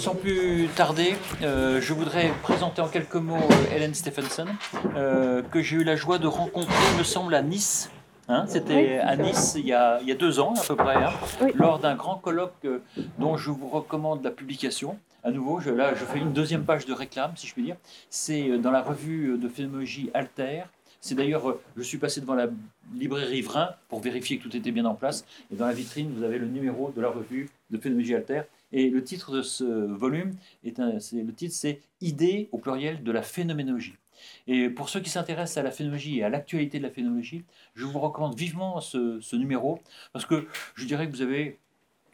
sans plus tarder, euh, je voudrais présenter en quelques mots euh, Helen Stephenson, euh, que j'ai eu la joie de rencontrer, il me semble, à Nice. Hein, C'était à Nice il y, a, il y, a, deux ans à peu près, hein, oui. lors d'un grand colloque dont je vous recommande la publication. À nouveau, je, là, je fais une deuxième page de réclame, si je puis dire. C'est dans la revue de phénoménologie Alter. C'est d'ailleurs, je suis passé devant la librairie Vrin pour vérifier que tout était bien en place. Et dans la vitrine, vous avez le numéro de la revue de phénoménologie Alter. Et le titre de ce volume, est le titre c'est Idées au pluriel de la phénoménologie. Et pour ceux qui s'intéressent à la phénoménologie et à l'actualité de la phénoménologie, je vous recommande vivement ce, numéro, parce que je dirais que vous avez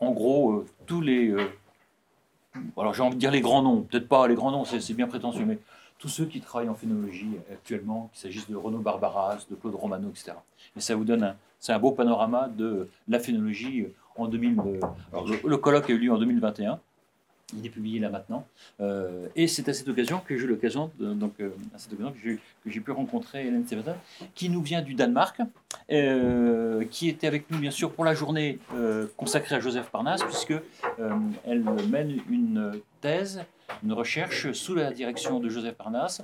en gros euh, tous les... Euh, alors j'ai envie de dire les grands noms, peut-être pas les grands noms, c'est bien prétentieux, mais tous ceux qui travaillent en phénoménologie actuellement, qu'il s'agisse de Renaud Barbaras, de Claude Romano, etc. Et ça vous donne un, un beau panorama de la phénoménologie en 2000. Alors, le, colloque a eu lieu en 2021. Il est publié là maintenant. Euh, et c'est à cette occasion que j'ai eu l'occasion, donc euh, à cette occasion que j'ai pu rencontrer Hélène Stevenson, qui nous vient du Danemark, euh, qui était avec nous bien sûr pour la journée euh, consacrée à Joseph Parnasse, puisque euh, elle mène une thèse, une recherche sous la direction de Joseph Parnasse,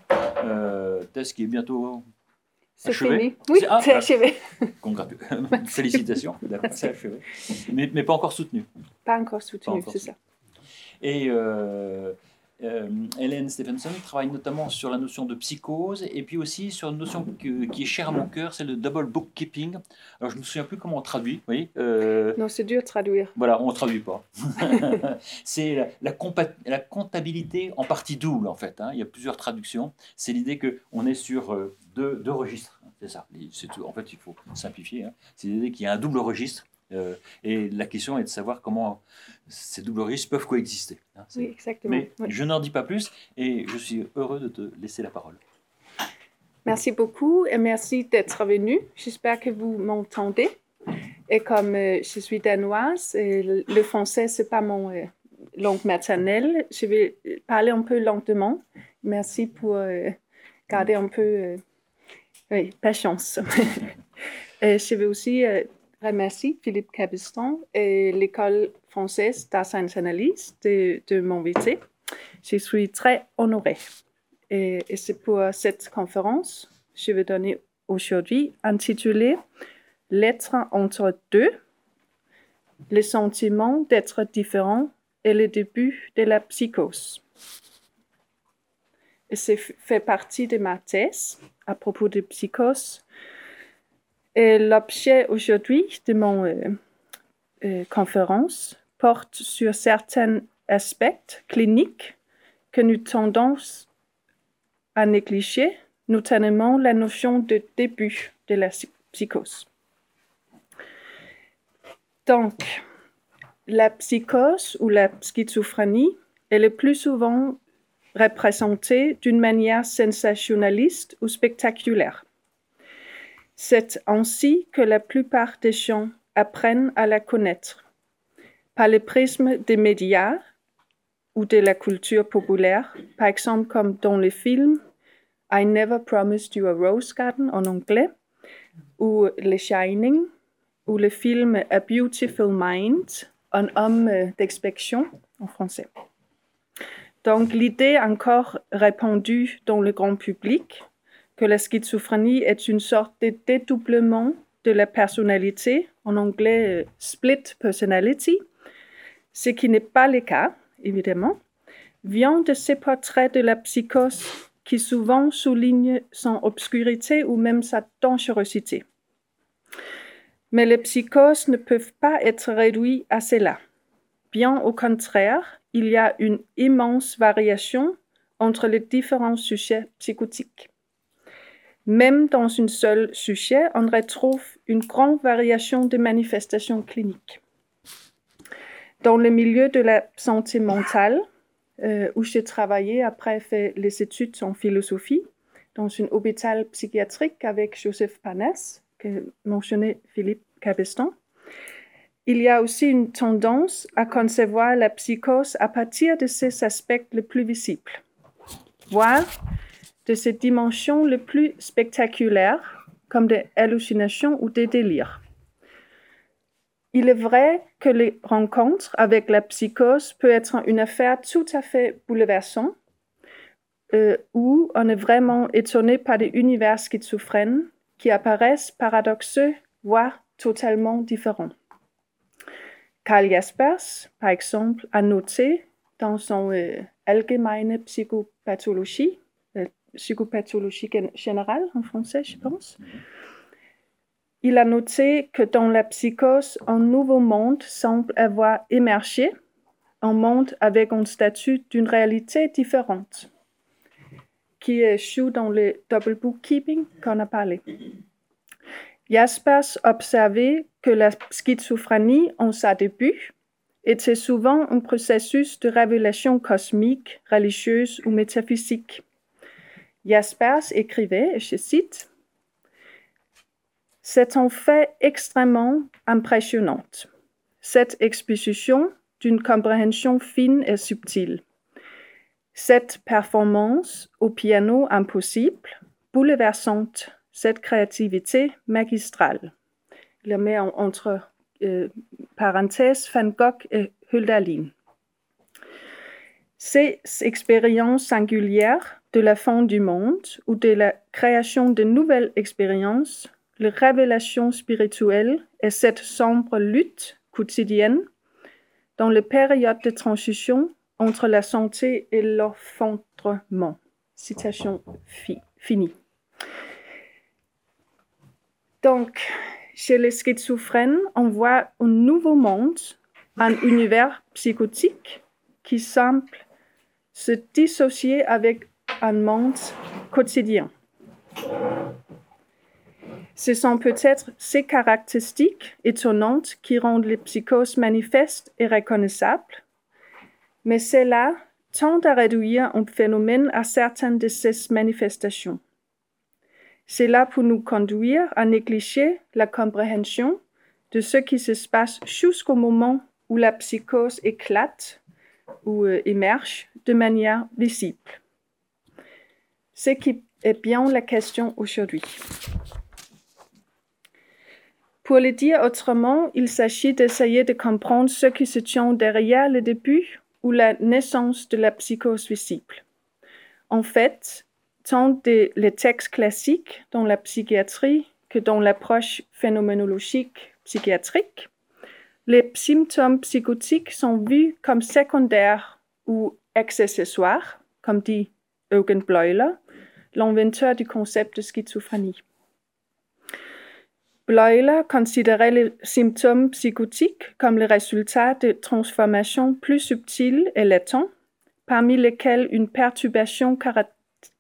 thèse qui est bientôt c'est achevé. Oui, c'est ah, achevé. Félicitations, c'est achevé. Mais, mais, pas encore soutenu. Pas encore soutenu, c'est ça. Et euh, Hélène Stephenson travaille notamment sur la notion de psychose et puis aussi sur une notion qui est chère à mon cœur, c'est le double bookkeeping. Alors je ne me souviens plus comment on traduit, oui. Euh, non, c'est dur de traduire. Voilà, on ne traduit pas. c'est la, la, la, comptabilité en partie double en fait. Hein. Il y a plusieurs traductions. C'est l'idée qu'on est sur euh, deux, deux registres. C'est ça. C'est tout. En fait, il faut simplifier. Hein. C'est l'idée qu'il y a un double registre euh, et la question est de savoir comment ces doubles registres peuvent coexister. Hein, oui, exactement. Mais je n'en dis pas plus et je suis heureux de te laisser la parole. Merci beaucoup et merci d'être venu. J'espère que vous m'entendez. Et comme euh, je suis danoise, et le français, ce n'est pas mon euh, langue maternelle, je vais parler un peu lentement. Merci pour garder un peu oui, patience. je vais aussi remercie Philippe Cabeston et l'école française d'Arts Analyse de, de métier. Je suis très honorée. Et, et c'est pour cette conférence que je vais donner aujourd'hui intitulée L'être entre deux, le sentiment d'être différent et le début de la psychose. Et c'est fait partie de ma thèse à propos de psychose l'objet aujourd'hui de mon euh, euh, conférence porte sur certains aspects cliniques que nous tendons à négliger, notamment la notion de début de la psychose. Donc, la psychose ou la schizophrénie est le plus souvent représentée d'une manière sensationnaliste ou spectaculaire. C'est ainsi que la plupart des gens apprennent à la connaître, par le prisme des médias ou de la culture populaire, par exemple comme dans le film I Never Promised You a Rose Garden en anglais, ou The Shining, ou le film A Beautiful Mind, un homme d'expectation en français. Donc l'idée encore répandue dans le grand public que la schizophrénie est une sorte de dédoublement de la personnalité, en anglais euh, split personality, ce qui n'est pas le cas, évidemment, vient de ces portraits de la psychose qui souvent soulignent son obscurité ou même sa dangerosité. Mais les psychoses ne peuvent pas être réduites à cela. Bien au contraire, il y a une immense variation entre les différents sujets psychotiques. Même dans une seule sujet, on retrouve une grande variation de manifestations cliniques. Dans le milieu de la santé mentale, euh, où j'ai travaillé après fait les études en philosophie, dans un hôpital psychiatrique avec Joseph Panas, que mentionnait Philippe Cabeston, il y a aussi une tendance à concevoir la psychose à partir de ses aspects les plus visibles, voire de ces dimensions les plus spectaculaires, comme des hallucinations ou des délires. Il est vrai que les rencontres avec la psychose peut être une affaire tout à fait bouleversante, euh, où on est vraiment étonné par des univers schizophrènes qui apparaissent paradoxeux, voire totalement différents. Karl Jaspers, par exemple, a noté dans son euh, Allgemeine Psychopathologie, psychopathologie générale en français, je pense, il a noté que dans la psychose, un nouveau monde semble avoir émergé, un monde avec un statut d'une réalité différente, qui échoue dans le double bookkeeping qu'on a parlé. Jaspers observait que la schizophrénie, en sa début, était souvent un processus de révélation cosmique, religieuse ou métaphysique. Jaspers écrivait, je cite, C'est un fait extrêmement impressionnant, cette exposition d'une compréhension fine et subtile. Cette performance au piano impossible, bouleversante, cette créativité magistrale. Il met entre euh, parenthèses Van Gogh et Hölderlin. Ces expériences singulières de la fin du monde ou de la création de nouvelles expériences, les révélations spirituelles et cette sombre lutte quotidienne dans les périodes de transition entre la santé et l'enfantement. Citation finie. Donc, chez les schizophrènes, on voit un nouveau monde, un univers psychotique qui semble se dissocier avec un monde quotidien. Ce sont peut-être ces caractéristiques étonnantes qui rendent les psychoses manifestes et reconnaissables, mais cela tend à réduire un phénomène à certaines de ces manifestations. C'est là pour nous conduire à négliger la compréhension de ce qui se passe jusqu'au moment où la psychose éclate ou euh, émerge de manière visible. Ce qui est bien la question aujourd'hui. Pour le dire autrement, il s'agit d'essayer de comprendre ce qui se tient derrière le début ou la naissance de la psychose visible. En fait, tant les textes classiques dans la psychiatrie que dans l'approche phénoménologique psychiatrique, les symptômes psychotiques sont vus comme secondaires ou accessoires, comme dit Eugen Bleuler, l'inventeur du concept de schizophrénie. Bleuler considérait les symptômes psychotiques comme le résultat de transformations plus subtiles et latentes, parmi lesquelles une perturbation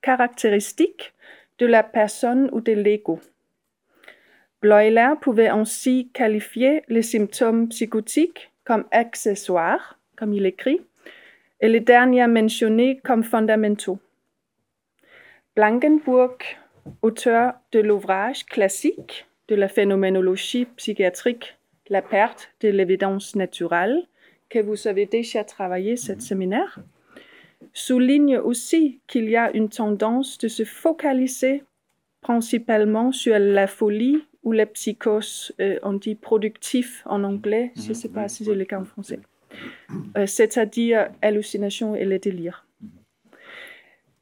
caractéristique de la personne ou de l'ego. Bleuler pouvait ainsi qualifier les symptômes psychotiques comme accessoires, comme il écrit, et les derniers mentionnés comme fondamentaux. Blankenburg, auteur de l'ouvrage classique de la phénoménologie psychiatrique La perte de l'évidence naturelle, que vous avez déjà travaillé cette séminaire, souligne aussi qu'il y a une tendance de se focaliser principalement sur la folie ou la psychose, euh, on dit productif en anglais, je ne sais pas si c'est le cas en français, euh, c'est-à-dire hallucination et le délire.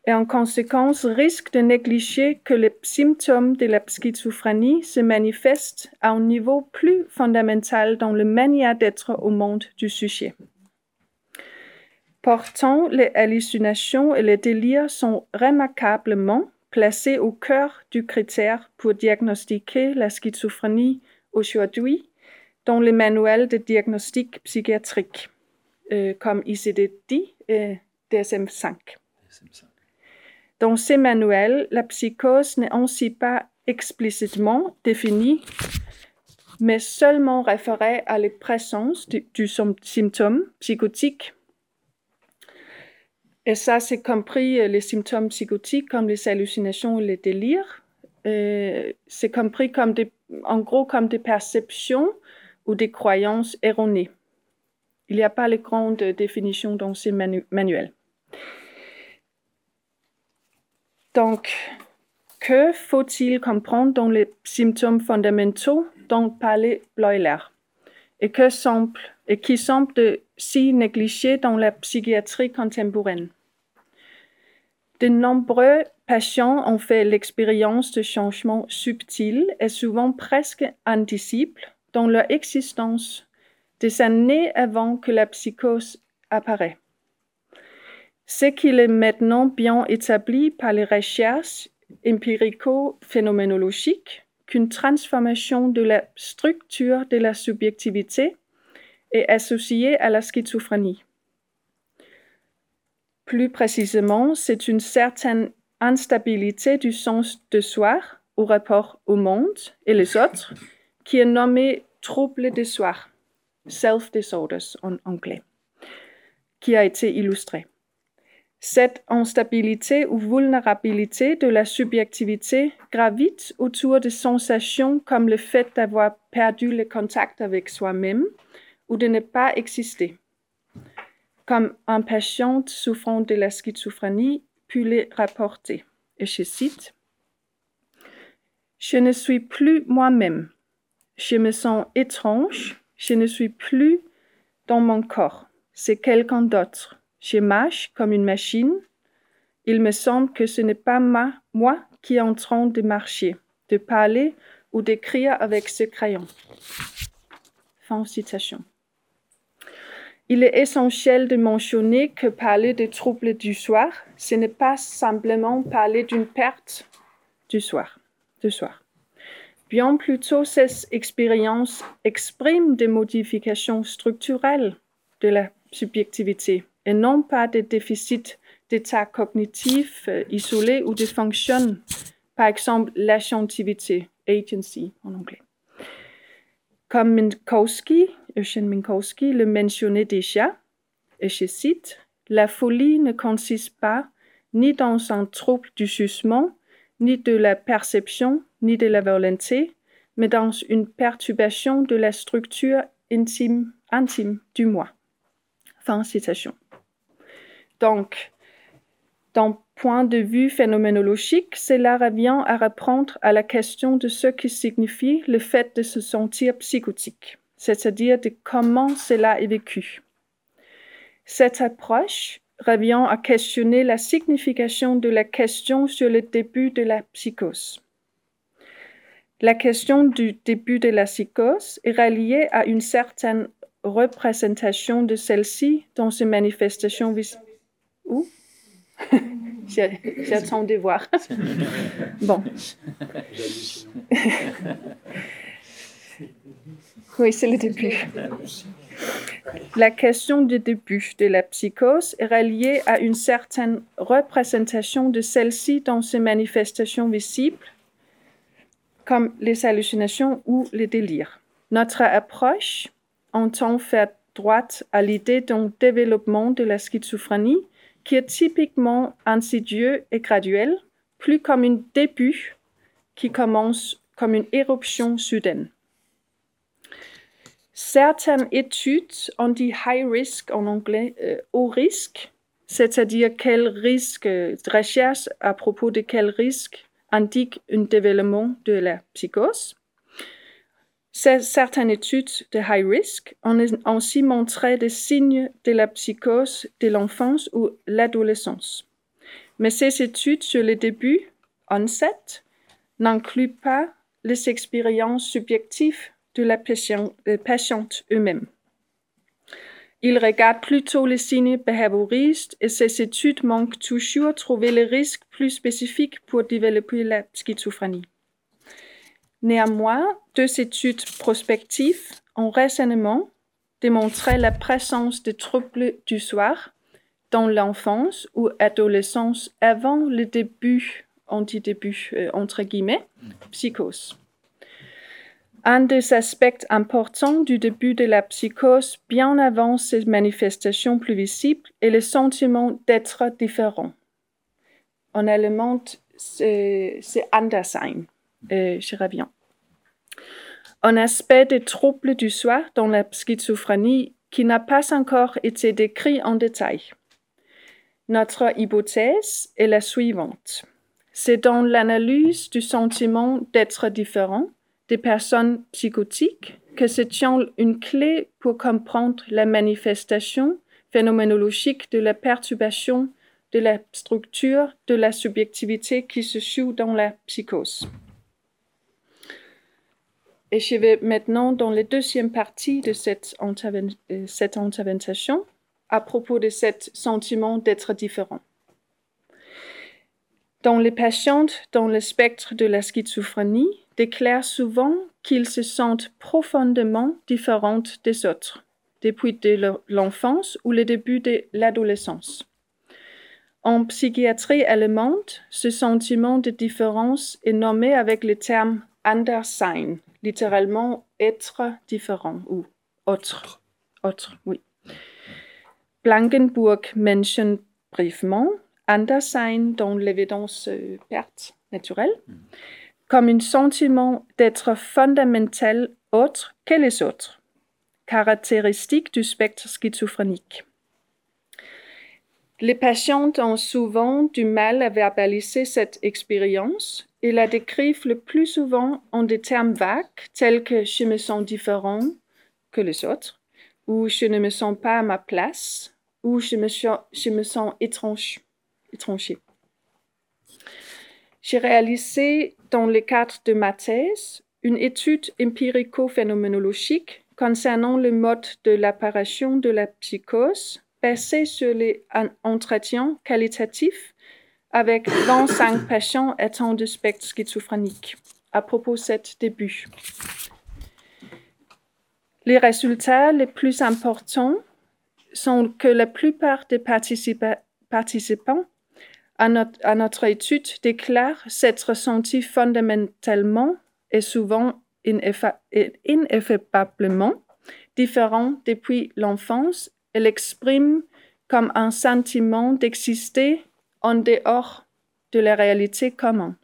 Et en conséquence, risque de négliger que les symptômes de la schizophrénie se manifestent à un niveau plus fondamental dans la manière d'être au monde du sujet. Pourtant, les hallucinations et les délires sont remarquablement placés au cœur du critère pour diagnostiquer la schizophrénie aujourd'hui dans les manuels de diagnostic psychiatrique, euh, comme ICD-10 et DSM-5. Dans ces manuels, la psychose n'est ainsi pas explicitement définie, mais seulement référée à la présence du, du symptôme psychotique et ça, c'est compris euh, les symptômes psychotiques comme les hallucinations et les délires. Euh, c'est compris comme des, en gros comme des perceptions ou des croyances erronées. Il n'y a pas les grandes définitions dans ces manuels. Donc, que faut-il comprendre dans les symptômes fondamentaux dont parlait Bleuler? Et, que semble, et qui semble si négligé dans la psychiatrie contemporaine. De nombreux patients ont fait l'expérience de changements subtils et souvent presque indicibles dans leur existence des années avant que la psychose apparaît. Ce qu'il est maintenant bien établi par les recherches empirico-phénoménologiques qu'une transformation de la structure de la subjectivité est associée à la schizophrénie. Plus précisément, c'est une certaine instabilité du sens de soi au rapport au monde et les autres qui est nommée trouble de soi, self-disorders en anglais, qui a été illustré. Cette instabilité ou vulnérabilité de la subjectivité gravite autour de sensations comme le fait d'avoir perdu le contact avec soi-même ou de ne pas exister. Comme un patient souffrant de la schizophrénie peut le rapporter. Et je cite Je ne suis plus moi-même. Je me sens étrange. Je ne suis plus dans mon corps. C'est quelqu'un d'autre je marche comme une machine. Il me semble que ce n'est pas moi qui est en train de marcher, de parler ou d'écrire avec ce crayon. Fin citation. Il est essentiel de mentionner que parler des troubles du soir, ce n'est pas simplement parler d'une perte du soir, du soir. Bien plutôt, ces expériences expriment des modifications structurelles de la subjectivité et non pas des déficits d'état cognitif euh, isolés ou de fonctions, par exemple l'agentivité, agency en anglais. Comme Minkowski, Eugène Minkowski le mentionnait déjà, et je cite, La folie ne consiste pas ni dans un trouble du jugement, ni de la perception, ni de la volonté, mais dans une perturbation de la structure intime, intime du moi. Fin citation. Donc, d'un point de vue phénoménologique, cela revient à répondre à la question de ce que signifie le fait de se sentir psychotique, c'est-à-dire de comment cela est vécu. Cette approche revient à questionner la signification de la question sur le début de la psychose. La question du début de la psychose est reliée à une certaine représentation de celle-ci dans ses manifestations visibles où? J'attends de voir. bon. oui, c'est le début. La question du début de la psychose est reliée à une certaine représentation de celle-ci dans ses manifestations visibles, comme les hallucinations ou les délires. Notre approche entend faire droite à l'idée d'un développement de la schizophrénie qui est typiquement insidieux et graduel, plus comme un début qui commence comme une éruption soudaine. Certaines études ont dit high risk en anglais, euh, haut risque, c'est-à-dire quel risque, recherche à propos de quel risque indique un développement de la psychose. Certaines études de high risk ont aussi montré des signes de la psychose de l'enfance ou l'adolescence. Mais ces études sur le début, onset, n'incluent pas les expériences subjectives la euh, patiente eux-mêmes. Ils regardent plutôt les signes behavioristes et ces études manquent toujours trouver les risques plus spécifiques pour développer la schizophrénie. Néanmoins, deux études prospectives ont récemment démontré la présence de troubles du soir dans l'enfance ou adolescence avant le début, anti-début, euh, entre guillemets, psychose. Un des aspects importants du début de la psychose, bien avant ces manifestations plus visibles, est le sentiment d'être différent. En allemand, c'est Anderssein. Euh, je reviens. Un aspect des troubles du soir dans la schizophrénie qui n'a pas encore été décrit en détail. Notre hypothèse est la suivante. C'est dans l'analyse du sentiment d'être différent des personnes psychotiques que c'est une clé pour comprendre la manifestation phénoménologique de la perturbation de la structure de la subjectivité qui se joue dans la psychose. Et je vais maintenant dans la deuxième partie de cette, euh, cette intervention à propos de ce sentiment d'être différent. Dans les patientes dans le spectre de la schizophrénie déclarent souvent qu'ils se sentent profondément différentes des autres, depuis l'enfance ou le début de l'adolescence. En psychiatrie allemande, ce sentiment de différence est nommé avec le terme Anderssein, littéralement être différent ou autre. Autre, oui. Blankenburg mentionne brièvement Anderssein dans l'évidence euh, perte naturelle comme un sentiment d'être fondamental autre que les autres, caractéristique du spectre schizophrénique. Les patientes ont souvent du mal à verbaliser cette expérience et la décrivent le plus souvent en des termes vagues tels que je me sens différent que les autres, ou je ne me sens pas à ma place, ou je me, sens étrange, étranger. J'ai réalisé dans le cadre de ma thèse une étude empirico-phénoménologique concernant le mode de l'apparition de la psychose basée sur les entretiens qualitatifs avec 25 patients atteints de spectre schizophrénique à propos de cet début. Les résultats les plus importants sont que la plupart des participants à notre, étude déclarent s'être ressenti fondamentalement et souvent ineffablement différent depuis l'enfance elle exprime comme un sentiment d'exister en dehors de la réalité commune.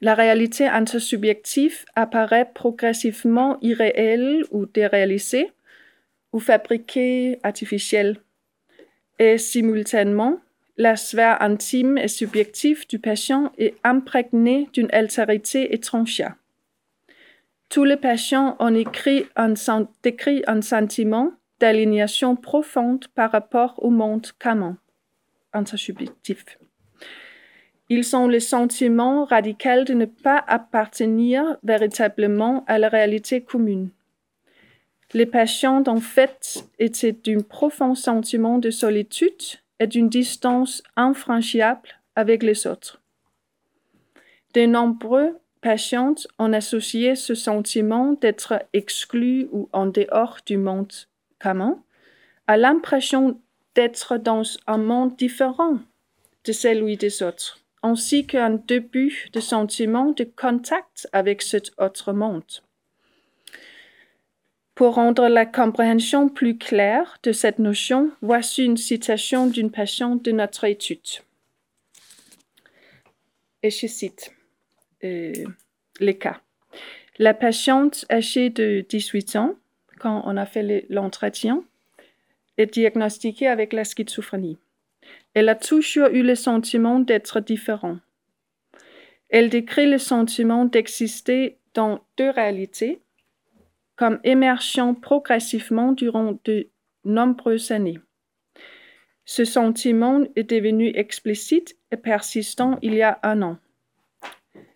La réalité intersubjective apparaît progressivement irréelle ou déréalisée ou fabriquée artificielle. Et simultanément, la sphère intime et subjective du patient est imprégnée d'une altérité étrangère. Tous les patients ont écrit un, décrit un sentiment d'aliénation profonde par rapport au monde commun, intersubjectif. Ils ont le sentiment radical de ne pas appartenir véritablement à la réalité commune. Les patients, en fait, étaient d'un profond sentiment de solitude et d'une distance infranchissable avec les autres. De nombreux patientes ont associé ce sentiment d'être exclu ou en dehors du monde commun à l'impression d'être dans un monde différent de celui des autres, ainsi qu'un début de sentiment de contact avec cet autre monde. Pour rendre la compréhension plus claire de cette notion, voici une citation d'une patiente de notre étude. Et je cite. Euh, les cas. La patiente âgée de 18 ans, quand on a fait l'entretien, est diagnostiquée avec la schizophrénie. Elle a toujours eu le sentiment d'être différent. Elle décrit le sentiment d'exister dans deux réalités, comme émergeant progressivement durant de nombreuses années. Ce sentiment est devenu explicite et persistant il y a un an.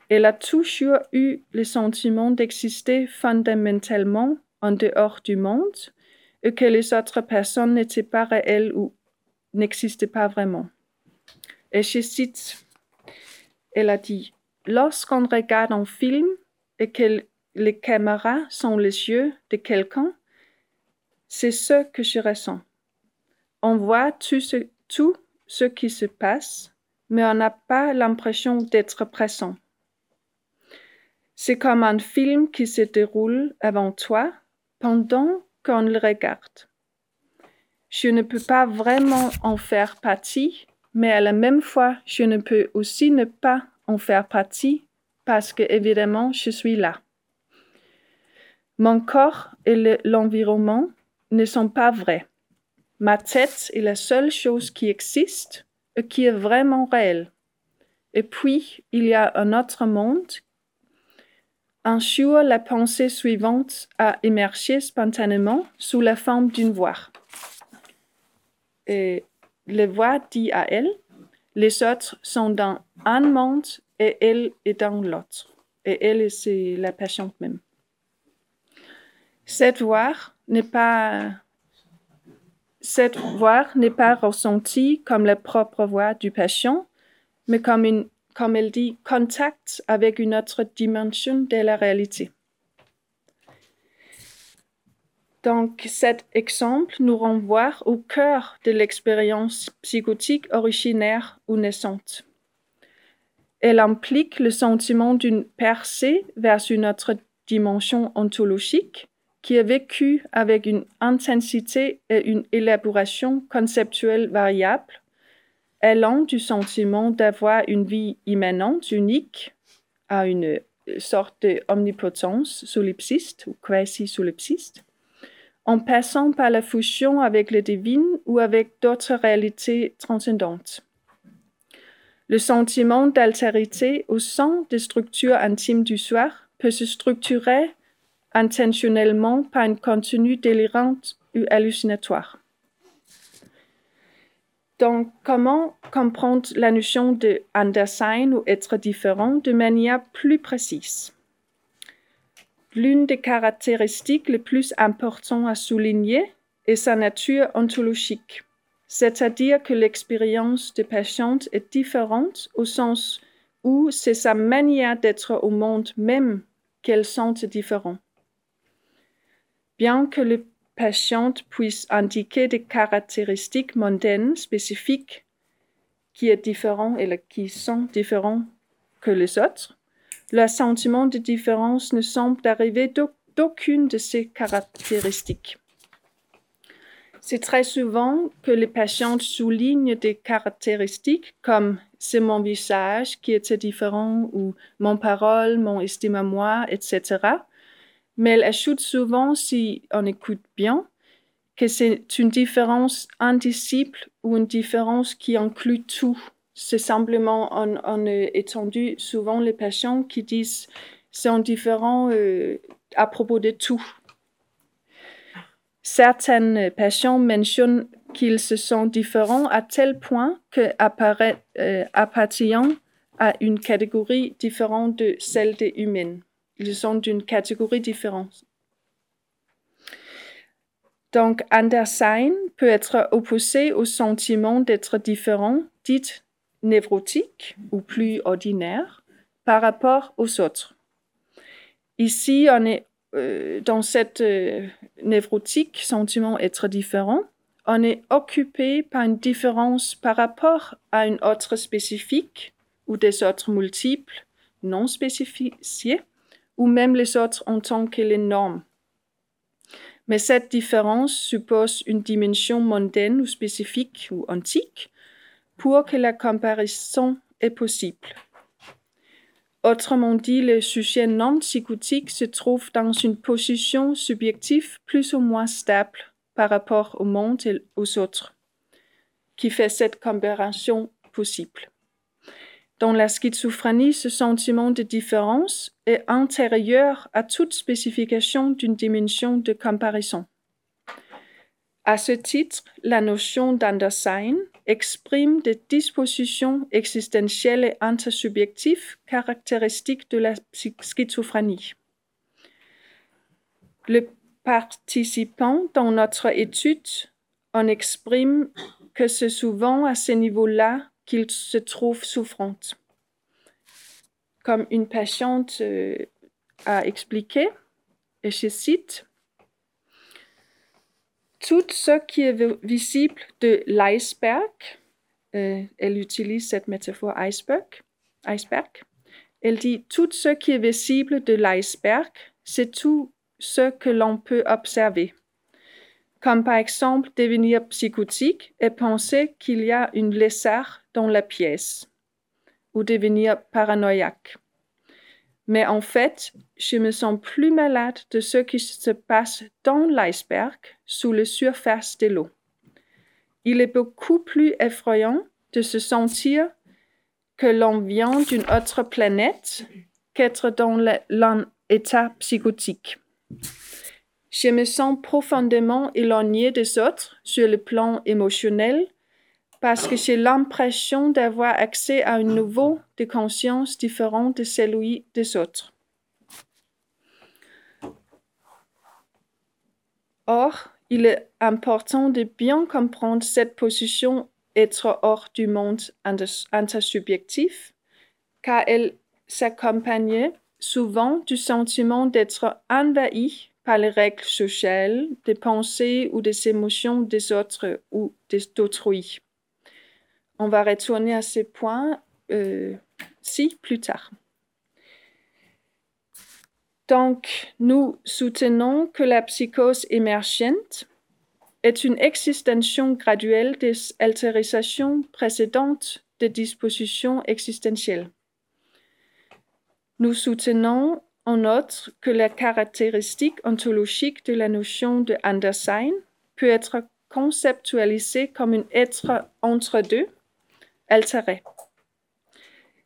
Elle a toujours eu le sentiment d'exister fondamentalement en dehors du monde et que les autres personnes n'étaient pas réelles ou n'existaient pas vraiment. Et je cite, elle a dit, lorsqu'on regarde un film et que les caméras sont les yeux de quelqu'un, c'est ce que je ressens. On voit tout ce, qui se passe, mais on n'a pas l'impression d'être présent. C'est comme un film qui se déroule avant toi pendant qu'on le regarde. Je ne peux pas vraiment en faire partie, mais à la même fois, je ne peux aussi ne pas en faire partie parce que évidemment, je suis là. Mon corps et l'environnement ne sont pas vrais. Ma tête est la seule chose qui existe et qui est vraiment réelle. Et puis, il y a un autre monde un jour, la pensée suivante a émergé spontanément sous la forme d'une voix. Et la voix dit à elle, les autres sont dans un monde et elle est dans l'autre. Et elle, c'est la patiente même. Cette voix n'est pas cette voix n'est pas ressentie comme la propre voix du patient, mais comme une comme elle dit, contact avec une autre dimension de la réalité. Donc, cet exemple nous renvoie au cœur de l'expérience psychotique originaire ou naissante. Elle implique le sentiment d'une percée vers une autre dimension ontologique qui est vécue avec une intensité et une élaboration conceptuelle variable allant du sentiment d'avoir une vie immanente, unique, à une sorte d'omnipotence solipsiste ou quasi-solipsiste, en passant par la fusion avec le divin ou avec d'autres réalités transcendantes. Le sentiment d'altérité au sein des structures intimes du soir peut se structurer intentionnellement par un contenu délirant ou hallucinatoire. Donc, comment comprendre la notion de Andersen ou être différent de manière plus précise? L'une des caractéristiques les plus importantes à souligner est sa nature ontologique, c'est-à-dire que l'expérience de patiente est différente au sens où c'est sa manière d'être au monde même qu'elle sent différent. Bien que le patiente puisse indiquer des caractéristiques mondaines spécifiques qui, est différent et qui sont différents que les autres, le sentiment de différence ne semble arriver d'aucune de ces caractéristiques. C'est très souvent que les patientes soulignent des caractéristiques comme c'est mon visage qui était différent ou mon parole, mon estime à moi, etc mais elle ajoute souvent, si on écoute bien, que c'est une différence indicible ou une différence qui inclut tout. C'est simplement, on, on étendu souvent les patients qui disent c'est différent euh, à propos de tout. Certaines patients mentionnent qu'ils se sentent différents à tel point qu'appartiennent euh, à une catégorie différente de celle des humains. Ils sont d'une catégorie différente. Donc, Andersen peut être opposé au sentiment d'être différent, dit névrotique ou plus ordinaire, par rapport aux autres. Ici, on est euh, dans cette euh, névrotique sentiment d'être différent, on est occupé par une différence par rapport à une autre spécifique ou des autres multiples non spécifiés ou même les autres en tant que les normes. Mais cette différence suppose une dimension mondaine ou spécifique ou antique pour que la comparaison est possible. Autrement dit, le sujet non psychotique se trouve dans une position subjective plus ou moins stable par rapport au monde et aux autres, qui fait cette comparaison possible. Dans la schizophrénie, ce sentiment de différence est antérieur à toute spécification d'une dimension de comparaison. À ce titre, la notion d'Andersen exprime des dispositions existentielles et intersubjectives caractéristiques de la schizophrénie. Le participant dans notre étude en exprime que c'est souvent à ce niveau-là qu'il se trouve souffrante. Comme une patiente euh, a expliqué, et je cite, Tout ce qui est visible de l'iceberg, euh, elle utilise cette métaphore iceberg, iceberg, elle dit tout ce qui est visible de l'iceberg, c'est tout ce que l'on peut observer comme par exemple devenir psychotique et penser qu'il y a une lézard dans la pièce, ou devenir paranoïaque. Mais en fait, je me sens plus malade de ce qui se passe dans l'iceberg sous la surface de l'eau. Il est beaucoup plus effrayant de se sentir que l'on vient d'une autre planète qu'être dans état psychotique. Je me sens profondément éloignée des autres sur le plan émotionnel parce que j'ai l'impression d'avoir accès à un niveau de conscience différent de celui des autres. Or, il est important de bien comprendre cette position être hors du monde intersubjectif, car elle s'accompagnait souvent du sentiment d'être envahi par les règles sociales, des pensées ou des émotions des autres ou d'autrui. On va retourner à ces points euh, ci plus tard. Donc, nous soutenons que la psychose émergente est une extension graduelle des altérisations précédentes des dispositions existentielles. Nous soutenons en outre que la caractéristique ontologique de la notion de Andersen peut être conceptualisée comme un être entre deux,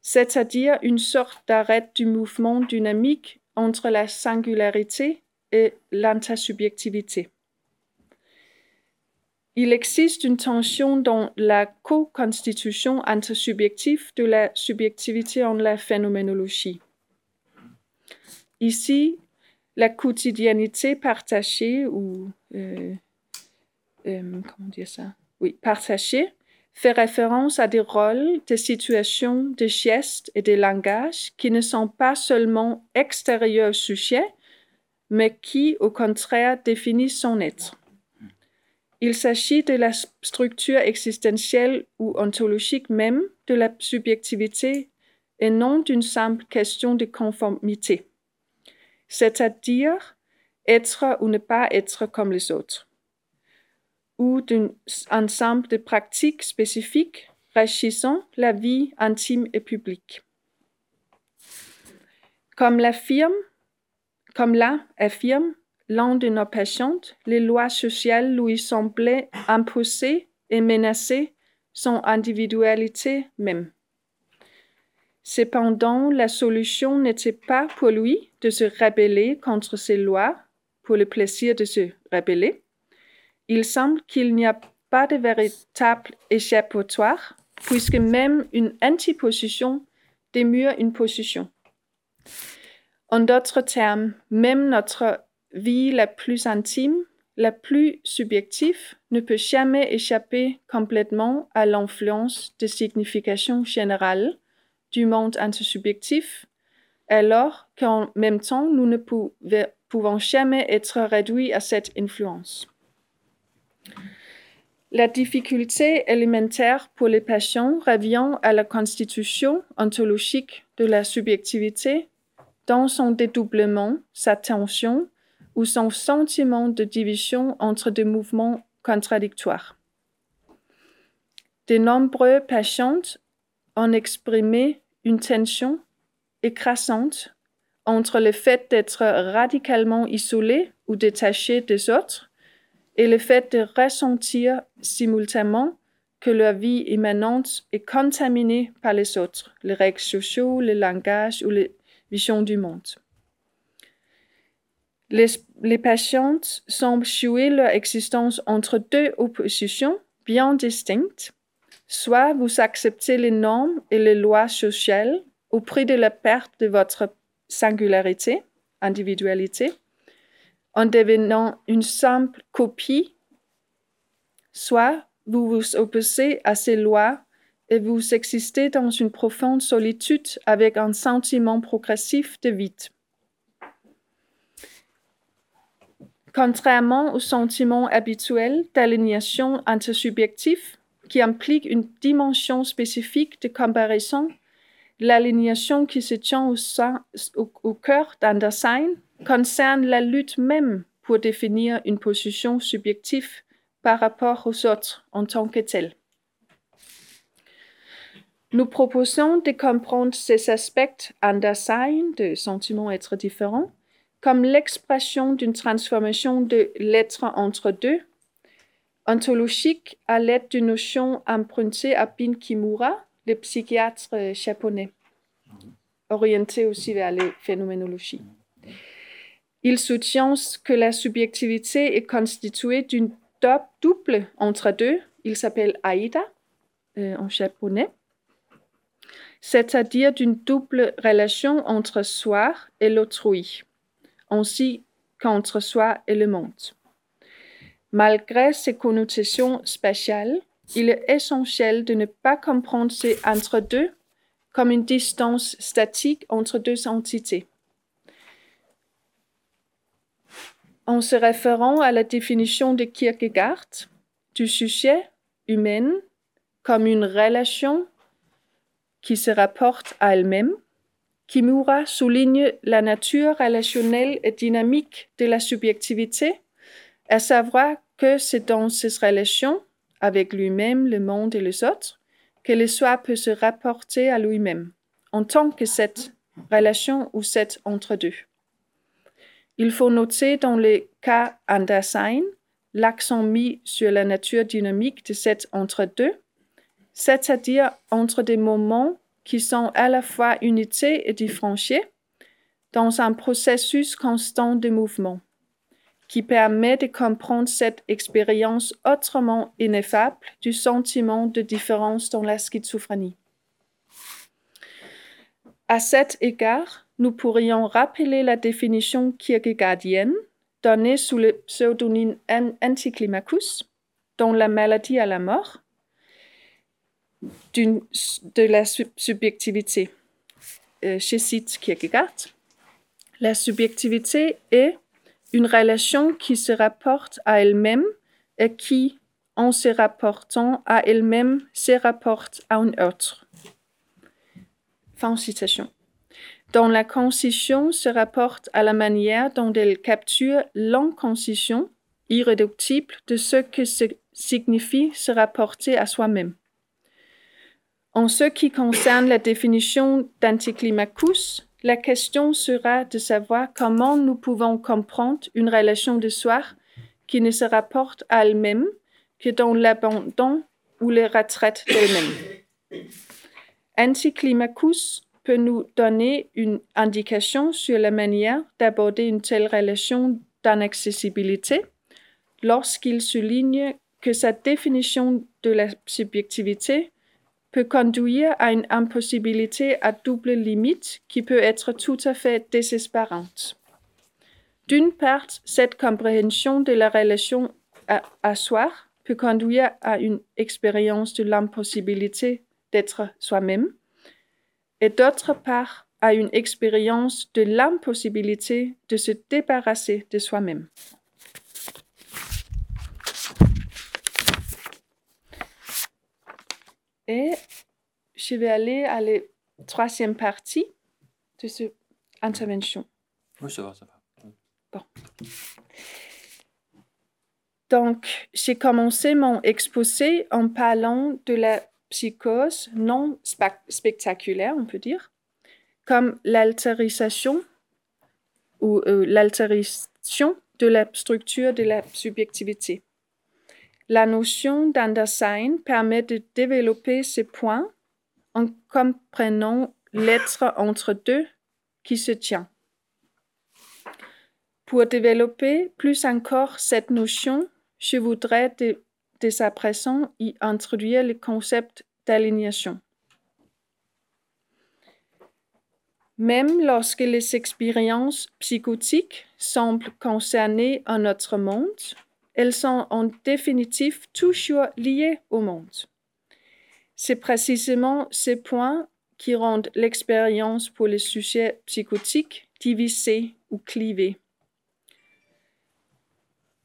c'est-à-dire une sorte d'arrêt du mouvement dynamique entre la singularité et l'intersubjectivité. Il existe une tension dans la co-constitution intersubjective de la subjectivité en la phénoménologie. Ici, la quotidiennité partagée ou euh, euh, comment dire ça? Oui, partagée fait référence à des rôles, des situations, des gestes et des langages qui ne sont pas seulement extérieurs au sujet, mais qui, au contraire, définissent son être. Il s'agit de la structure existentielle ou ontologique même de la subjectivité et non d'une simple question de conformité, c'est-à-dire être ou ne pas être comme les autres ou d'un ensemble de pratiques spécifiques régissant la vie intime et publique. Comme l'affirme, comme l'un de nos patientes, les lois sociales lui semblaient imposer et menacer son individualité même. Cependant, la solution n'était pas pour lui de se rebeller contre ces lois pour le plaisir de se rebeller, il semble qu'il n'y a pas de véritable échappatoire, puisque même une antiposition démure une position. En d'autres termes, même notre vie la plus intime, la plus subjective, ne peut jamais échapper complètement à l'influence de signification générale du monde intersubjectif, alors qu'en même temps, nous ne pouvons jamais être réduits à cette influence. La difficulté élémentaire pour les patients revient à la constitution ontologique de la subjectivité dans son dédoublement, sa tension ou son sentiment de division entre des mouvements contradictoires. De nombreux patients ont exprimé une tension écrasante entre le fait d'être radicalement isolé ou détaché des autres et le fait de ressentir simultanément que leur vie immanente est contaminée par les autres, les règles sociaux, le langage ou les visions du monde. Les, les patientes semblent jouer leur existence entre deux oppositions bien distinctes. Soit vous acceptez les normes et les lois sociales au prix de la perte de votre singularité, individualité, en devenant une simple copie, soit vous vous opposez à ces lois et vous existez dans une profonde solitude avec un sentiment progressif de vide. Contrairement au sentiment habituel d'aliénation intersubjective qui implique une dimension spécifique de comparaison, l'aliénation qui se tient au, au cœur d'Andersen concerne la lutte même pour définir une position subjective par rapport aux autres en tant que telle. Nous proposons de comprendre ces aspects Andersen de sentiment être différent comme l'expression d'une transformation de l'être entre deux, ontologique à l'aide d'une notion empruntée à Bin Kimura, le psychiatre japonais, orienté aussi vers les phénoménologies. Il soutient que la subjectivité est constituée d'une double entre deux. Il s'appelle Aïda euh, en japonais, c'est-à-dire d'une double relation entre soi et l'autrui, ainsi qu'entre soi et le monde. Malgré ces connotations spatiales, il est essentiel de ne pas comprendre ces entre-deux comme une distance statique entre deux entités. En se référant à la définition de Kierkegaard du sujet humain comme une relation qui se rapporte à elle-même, Kimura souligne la nature relationnelle et dynamique de la subjectivité, à savoir que c'est dans ces relations avec lui-même, le monde et les autres que le soi peut se rapporter à lui-même, en tant que cette relation ou cet entre-deux. Il faut noter dans le cas Andersen l'accent mis sur la nature dynamique de cet entre-deux, c'est-à-dire entre des moments qui sont à la fois unités et différenciés dans un processus constant de mouvement, qui permet de comprendre cette expérience autrement ineffable du sentiment de différence dans la schizophrénie. À cet égard, nous pourrions rappeler la définition kierkegaardienne donnée sous le pseudonyme Anticlimacus, dont la maladie à la mort, de la subjectivité. Euh, je cite Kierkegaard. La subjectivité est une relation qui se rapporte à elle-même et qui, en se rapportant à elle-même, se rapporte à un autre. Fin citation dont la concision se rapporte à la manière dont elle capture l'inconcision irréductible de ce que signifie se rapporter à soi-même. En ce qui concerne la définition d'anticlimacus, la question sera de savoir comment nous pouvons comprendre une relation de soi qui ne se rapporte à elle-même que dans l'abandon ou la retraite d'elle-même. Anticlimacus peut nous donner une indication sur la manière d'aborder une telle relation d'inaccessibilité lorsqu'il souligne que sa définition de la subjectivité peut conduire à une impossibilité à double limite qui peut être tout à fait désespérante. D'une part, cette compréhension de la relation à, à soi peut conduire à une expérience de l'impossibilité d'être soi-même, et d'autre part à une expérience de l'impossibilité de se débarrasser de soi-même. Et je vais aller à la troisième partie de cette intervention. Oui, ça va, ça va. Bon. Donc, j'ai commencé mon exposé en parlant de la non spectaculaire, on peut dire, comme l'altérisation ou euh, l'altération de la structure de la subjectivité. La notion d'Andersen permet de développer ces points en comprenant l'être entre deux qui se tient. Pour développer plus encore cette notion, je voudrais dès à présent y introduire le concept d'aliénation. Même lorsque les expériences psychotiques semblent concerner un autre monde, elles sont en définitive toujours liées au monde. C'est précisément ces points qui rendent l'expérience pour les sujets psychotiques divisée ou clivée.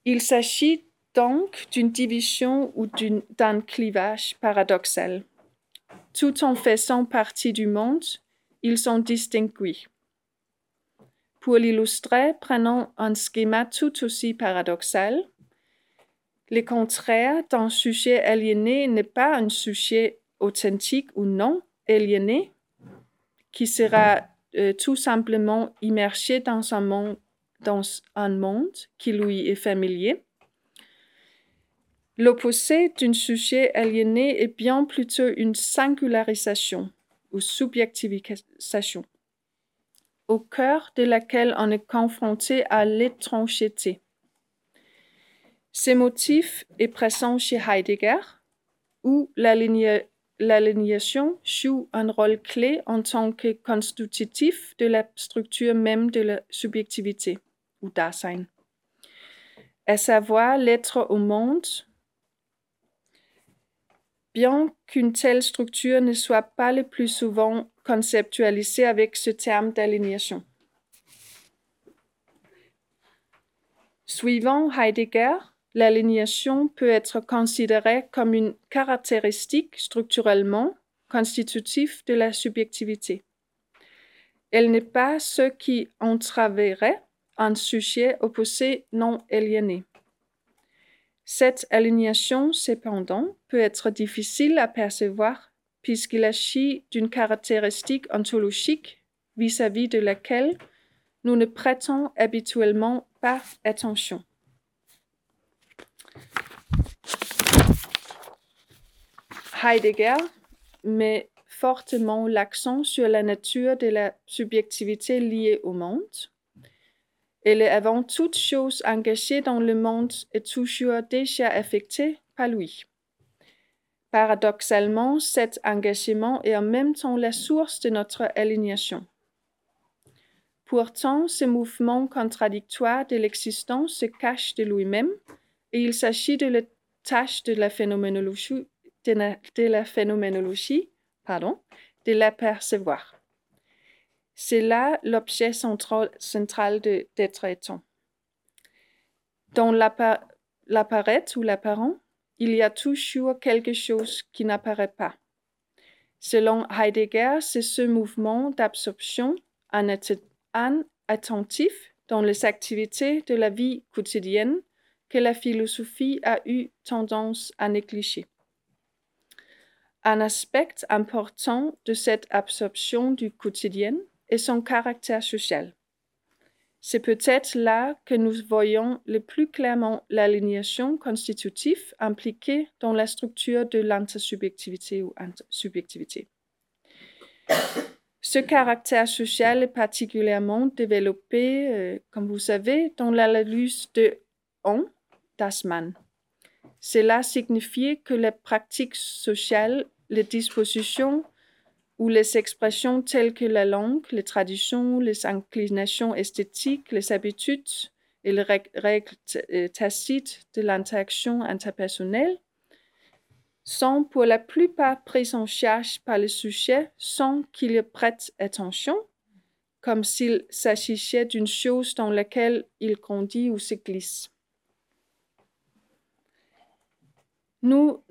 Il s'agit donc d'une division ou d'un clivage paradoxal. Tout en faisant partie du monde, ils sont distingués. Pour l'illustrer, prenons un schéma tout aussi paradoxal. Le contraire d'un sujet aliéné n'est pas un sujet authentique ou non aliéné, qui sera euh, tout simplement immergé dans un monde, dans un monde qui lui est familier L'opposé d'un sujet aliéné est bien plutôt une singularisation ou subjectivisation. au cœur de laquelle on est confronté à l'étrangeté. Ces motifs est présent chez Heidegger, où l'alignation joue un rôle clé en tant que constitutif de la structure même de la subjectivité, ou Dasein. À savoir l'être au monde, bien qu'une telle structure ne soit pas le plus souvent conceptualisée avec ce terme d'alignation. Suivant Heidegger, l'alignation peut être considérée comme une caractéristique structurellement constitutive de la subjectivité. Elle n'est pas ce qui entraverait un sujet opposé non aliéné. Cette alignation, cependant, peut être difficile à percevoir puisqu'il agit d'une caractéristique ontologique vis-à-vis de laquelle nous ne prêtons habituellement pas attention. Heidegger met fortement l'accent sur la nature de la subjectivité liée au monde. Elle est avant toute chose engagée dans le monde et toujours déjà affectée par lui. Paradoxalement, cet engagement est en même temps la source de notre alignation. Pourtant, ce mouvement contradictoire de l'existence se cache de lui-même et il s'agit de la tâche de la phénoménologie, de de la phénoménologie pardon, de l'apercevoir. C'est là l'objet central, central d'être étant. Dans l'apparaître ou l'apparent, il y a toujours quelque chose qui n'apparaît pas. Selon Heidegger, c'est ce mouvement d'absorption en, en attentif dans les activités de la vie quotidienne que la philosophie a eu tendance à négliger. Un aspect important de cette absorption du quotidien est son caractère social. C'est peut-être là que nous voyons le plus clairement l'alignation constitutive impliquée dans la structure de l'intersubjectivité ou intersubjectivité. Ce caractère social est particulièrement développé, euh, comme vous savez, dans l'analyse de on, d'Asman. Cela signifie que les pratiques sociales, les dispositions ou les expressions telles que la langue, les traditions, les inclinations esthétiques, les habitudes et les règles euh, tacites de l'interaction interpersonnelle sont pour la plupart prises en charge par le sujet sans qu'il prête attention, comme s'il s'agissait d'une chose dans laquelle il grandit ou se glisse. Nous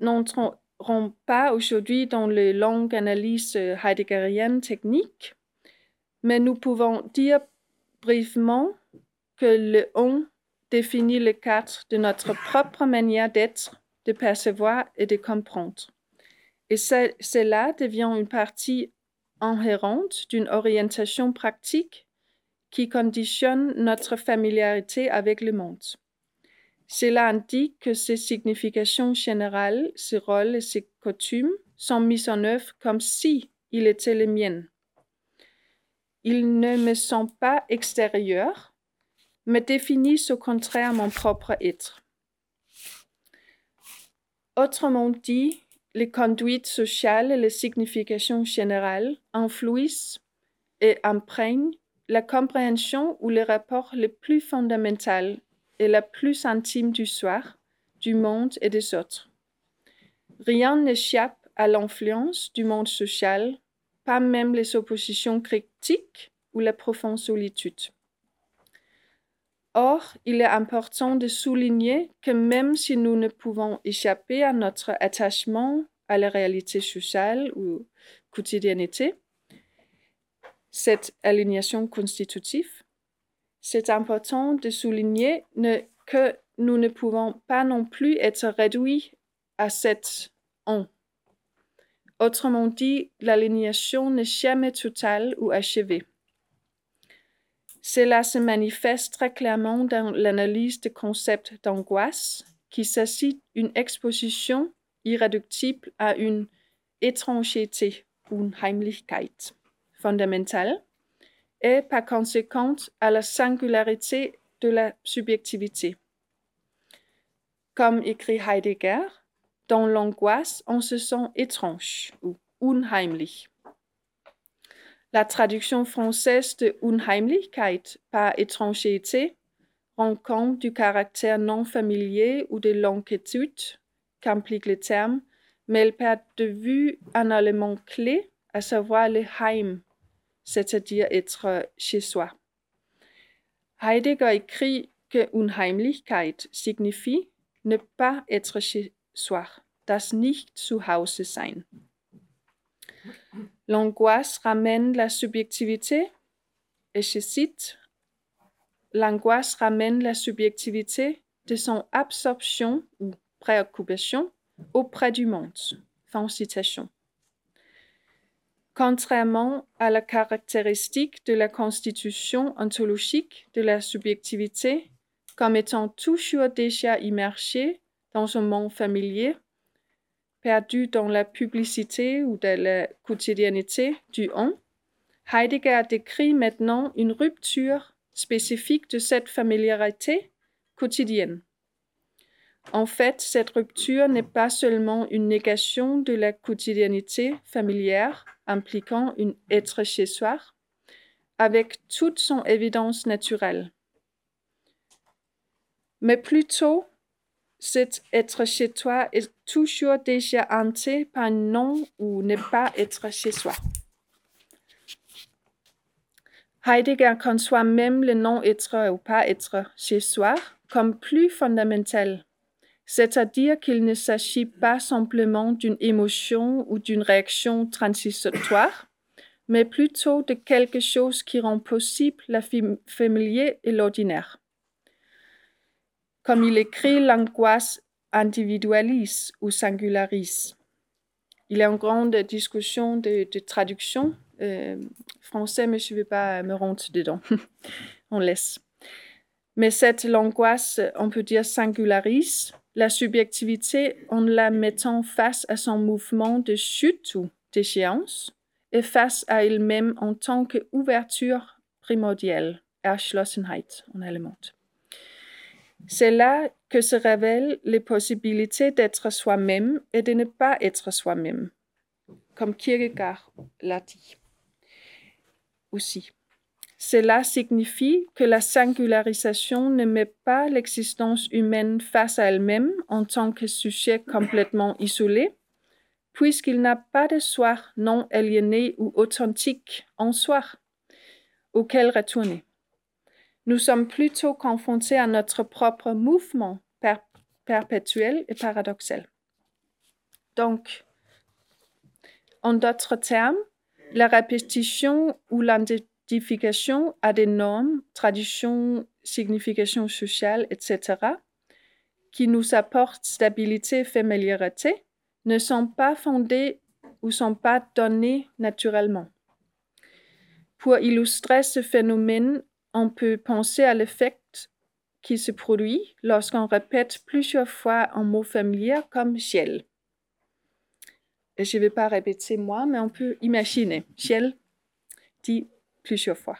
n'entrerons pas aujourd'hui dans les longues analyses heideggeriennes techniques, mais nous pouvons dire brièvement que le on définit le cadre de notre propre manière d'être de percevoir et de comprendre. Et cela devient une partie inhérente d'une orientation pratique qui conditionne notre familiarité avec le monde. Cela indique que ses significations générales, ses rôles et ses coutumes sont mis en œuvre comme si il était les miennes. Ils ne me sont pas extérieurs, mais définissent au contraire mon propre être. Autrement dit, les conduites sociales et les significations générales influissent et imprègnent la compréhension ou les rapports les plus fondamentaux la plus intime du soir, du monde et des autres. Rien n'échappe à l'influence du monde social, pas même les oppositions critiques ou la profonde solitude. Or, il est important de souligner que même si nous ne pouvons échapper à notre attachement à la réalité sociale ou quotidiennité, cette alignation constitutive, c'est important de souligner que nous ne pouvons pas non plus être réduits à cette on. Autrement dit, l'alignation n'est jamais totale ou achevée. Cela se manifeste très clairement dans l'analyse du concept d'angoisse, qui s'agit une exposition irréductible à une étrangeté, une Heimlichkeit fondamentale, et par conséquent à la singularité de la subjectivité. Comme écrit Heidegger, dans l'angoisse, on se sent étrange ou unheimlich. La traduction française de Unheimlichkeit par étrangeté rend compte du caractère non familier ou de l'inquiétude qu'implique le terme, mais elle perd de vue un élément clé, à savoir le Heim, c'est-à-dire être chez soi. Heidegger écrit que Unheimlichkeit signifie ne pas être chez soi, das nicht zu Hause sein. L'angoisse ramène la subjectivité, et je cite, L'angoisse ramène la subjectivité de son absorption ou préoccupation auprès du monde. Fin citation. Contrairement à la caractéristique de la constitution ontologique de la subjectivité, comme étant toujours déjà immergée dans un monde familier, perdu dans la publicité ou dans la quotidiennité du on, Heidegger décrit maintenant une rupture spécifique de cette familiarité quotidienne. En fait, cette rupture n'est pas seulement une négation de la quotidiennité familière impliquant une être chez soi, avec toute son évidence naturelle, mais plutôt cet être chez toi est toujours déjà hanté par non ou ne pas être chez soi. Heidegger conçoit même le non-être ou pas être chez soi comme plus fondamental, c'est-à-dire qu'il ne s'agit pas simplement d'une émotion ou d'une réaction transitoire, mais plutôt de quelque chose qui rend possible la familier et l'ordinaire. Comme il écrit, l'angoisse individualise ou singularise. Il y a une grande discussion de, traduction. Euh, français, mais je ne vais pas me rendre dedans. on laisse. Mais cette angoisse, on peut dire, singularise la subjectivité en la mettant face à son mouvement de chute ou d'échéance et face à elle-même en tant qu'ouverture primordiale, Erschlossenheit en allemand. C'est là que se révèlent les possibilités d'être soi-même et de ne pas être soi-même, comme Kierkegaard l'a dit aussi. Cela signifie que la singularisation ne met pas l'existence humaine face à elle-même en tant que sujet complètement isolé, puisqu'il n'a pas de soi non aliéné ou authentique en soi, auquel retourner nous sommes plutôt confrontés à notre propre mouvement perpétuel et paradoxal. Donc, en d'autres termes, la répétition ou à des normes, traditions, significations sociales, etc., qui nous apportent stabilité et familiarité, ne sont pas fondées ou sont pas données naturellement. Pour illustrer ce phénomène, on peut penser à l'effet qui se produit lorsqu'on répète plusieurs fois un mot familier comme ciel. Je ne vais pas répéter moi, mais on peut imaginer ciel dit plusieurs fois.